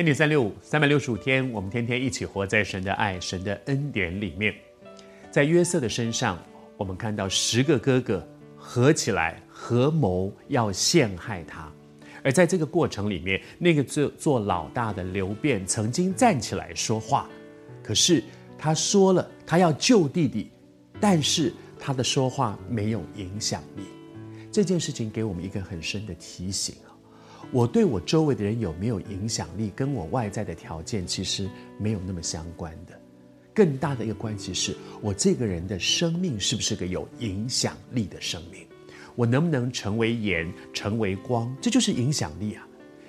恩典三六五，三百六十五天，我们天天一起活在神的爱、神的恩典里面。在约瑟的身上，我们看到十个哥哥合起来合谋要陷害他，而在这个过程里面，那个做做老大的流便曾经站起来说话，可是他说了他要救弟弟，但是他的说话没有影响力。这件事情给我们一个很深的提醒。我对我周围的人有没有影响力，跟我外在的条件其实没有那么相关的。更大的一个关系是我这个人的生命是不是个有影响力的生命？我能不能成为盐，成为光？这就是影响力啊！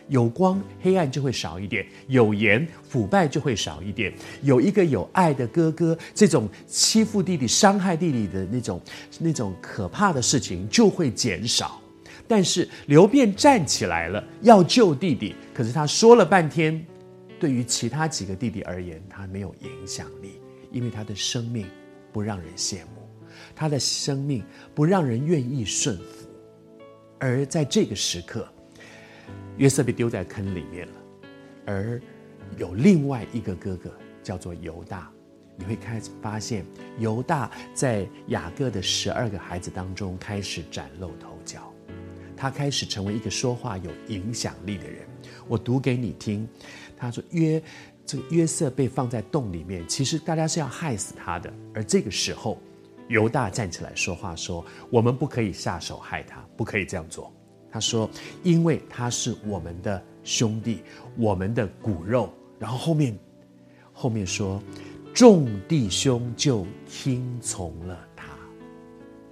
有光，黑暗就会少一点；有盐，腐败就会少一点。有一个有爱的哥哥，这种欺负弟弟、伤害弟弟的那种那种可怕的事情就会减少。但是刘辩站起来了，要救弟弟。可是他说了半天，对于其他几个弟弟而言，他没有影响力，因为他的生命不让人羡慕，他的生命不让人愿意顺服。而在这个时刻，约瑟被丢在坑里面了，而有另外一个哥哥叫做犹大。你会开始发现，犹大在雅各的十二个孩子当中开始崭露头角。他开始成为一个说话有影响力的人。我读给你听，他说约这个约瑟被放在洞里面，其实大家是要害死他的。而这个时候，犹大站起来说话说：“我们不可以下手害他，不可以这样做。”他说：“因为他是我们的兄弟，我们的骨肉。”然后后面后面说：“众弟兄就听从了他。”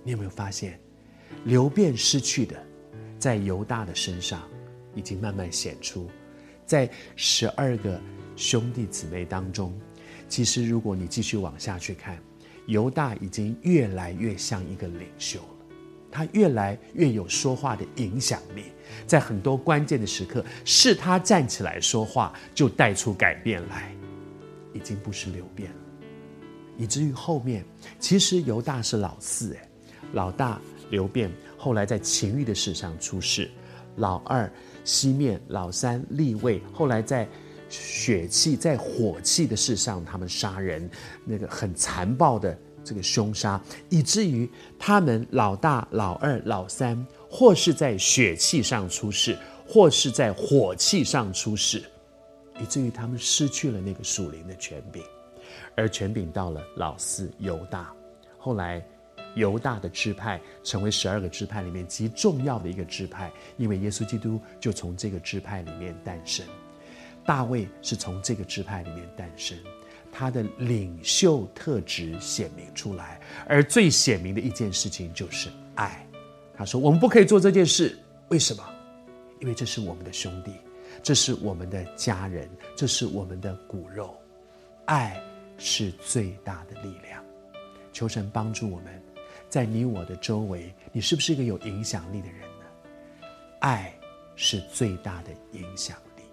你有没有发现，流变失去的？在犹大的身上，已经慢慢显出，在十二个兄弟姊妹当中，其实如果你继续往下去看，犹大已经越来越像一个领袖了，他越来越有说话的影响力，在很多关键的时刻，是他站起来说话，就带出改变来，已经不是流变了，以至于后面，其实犹大是老四，哎，老大流变。后来在情欲的事上出事，老二西面，老三立位，后来在血气、在火气的事上，他们杀人，那个很残暴的这个凶杀，以至于他们老大、老二、老三，或是在血气上出事，或是在火气上出事，以至于他们失去了那个属灵的权柄，而权柄到了老四犹大，后来。犹大的支派成为十二个支派里面极重要的一个支派，因为耶稣基督就从这个支派里面诞生。大卫是从这个支派里面诞生，他的领袖特质显明出来，而最显明的一件事情就是爱。他说：“我们不可以做这件事，为什么？因为这是我们的兄弟，这是我们的家人，这是我们的骨肉。爱是最大的力量。求神帮助我们。”在你我的周围，你是不是一个有影响力的人呢？爱是最大的影响力。